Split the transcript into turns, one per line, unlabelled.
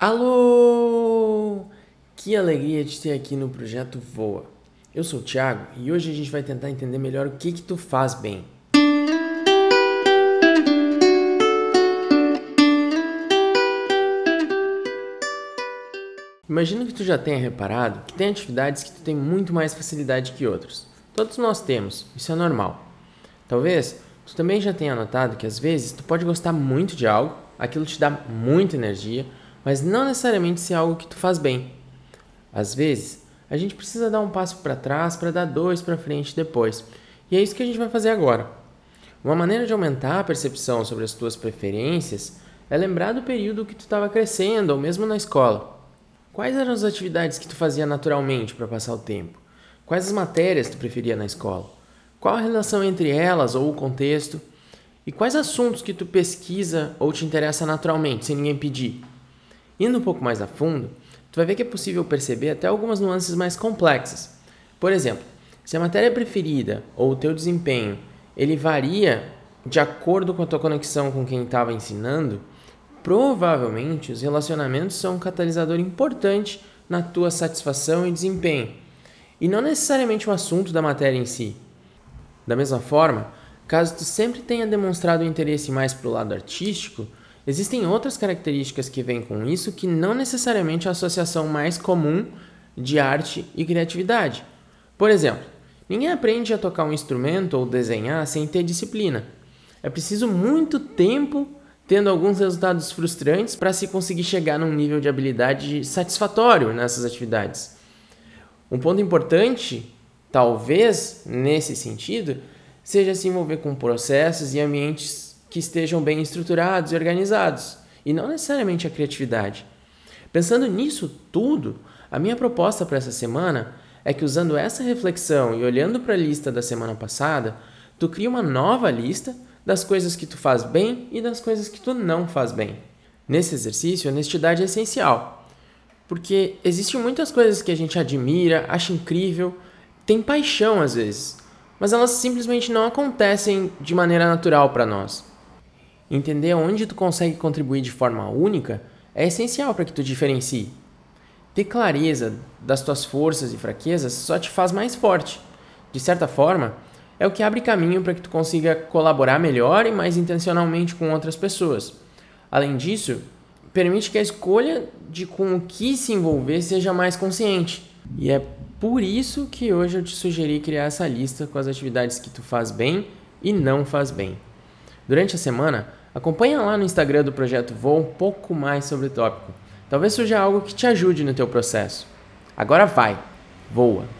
Alô! Que alegria de ter aqui no projeto Voa. Eu sou o Thiago e hoje a gente vai tentar entender melhor o que que tu faz bem. Imagino que tu já tenha reparado que tem atividades que tu tem muito mais facilidade que outras. Todos nós temos, isso é normal. Talvez tu também já tenha notado que às vezes tu pode gostar muito de algo, aquilo te dá muita energia, mas não necessariamente ser algo que tu faz bem. Às vezes, a gente precisa dar um passo para trás para dar dois para frente depois. E é isso que a gente vai fazer agora. Uma maneira de aumentar a percepção sobre as tuas preferências é lembrar do período que tu estava crescendo ou mesmo na escola. Quais eram as atividades que tu fazia naturalmente para passar o tempo? Quais as matérias tu preferia na escola? Qual a relação entre elas ou o contexto? E quais assuntos que tu pesquisa ou te interessa naturalmente, sem ninguém pedir? Indo um pouco mais a fundo, tu vai ver que é possível perceber até algumas nuances mais complexas. Por exemplo, se a matéria preferida ou o teu desempenho ele varia de acordo com a tua conexão com quem estava ensinando, provavelmente os relacionamentos são um catalisador importante na tua satisfação e desempenho, e não necessariamente o assunto da matéria em si. Da mesma forma, caso tu sempre tenha demonstrado interesse mais para o lado artístico, Existem outras características que vêm com isso que não necessariamente a associação mais comum de arte e criatividade. Por exemplo, ninguém aprende a tocar um instrumento ou desenhar sem ter disciplina. É preciso muito tempo tendo alguns resultados frustrantes para se conseguir chegar num nível de habilidade satisfatório nessas atividades. Um ponto importante, talvez nesse sentido, seja se envolver com processos e ambientes que estejam bem estruturados e organizados, e não necessariamente a criatividade. Pensando nisso tudo, a minha proposta para essa semana é que usando essa reflexão e olhando para a lista da semana passada, tu cria uma nova lista das coisas que tu faz bem e das coisas que tu não faz bem. Nesse exercício, honestidade é essencial, porque existem muitas coisas que a gente admira, acha incrível, tem paixão às vezes, mas elas simplesmente não acontecem de maneira natural para nós. Entender onde tu consegue contribuir de forma única é essencial para que tu diferencie. Ter clareza das tuas forças e fraquezas só te faz mais forte. De certa forma, é o que abre caminho para que tu consiga colaborar melhor e mais intencionalmente com outras pessoas. Além disso, permite que a escolha de com o que se envolver seja mais consciente. E é por isso que hoje eu te sugeri criar essa lista com as atividades que tu faz bem e não faz bem. Durante a semana, Acompanha lá no Instagram do Projeto Voa um pouco mais sobre o tópico. Talvez surja algo que te ajude no teu processo. Agora vai, voa!